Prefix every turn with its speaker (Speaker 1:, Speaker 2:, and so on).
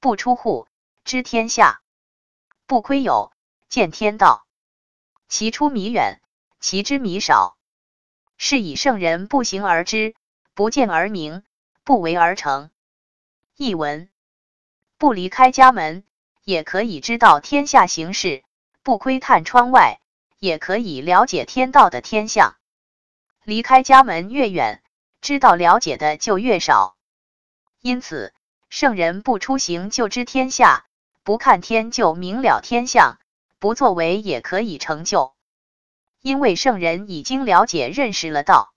Speaker 1: 不出户，知天下；不窥友，见天道。其出弥远，其知弥少。是以圣人不行而知，不见而明，不为而成。译文：不离开家门，也可以知道天下形势；不窥探窗外，也可以了解天道的天象。离开家门越远，知道了解的就越少。因此，圣人不出行就知天下，不看天就明了天象，不作为也可以成就。因为圣人已经了解认识了道。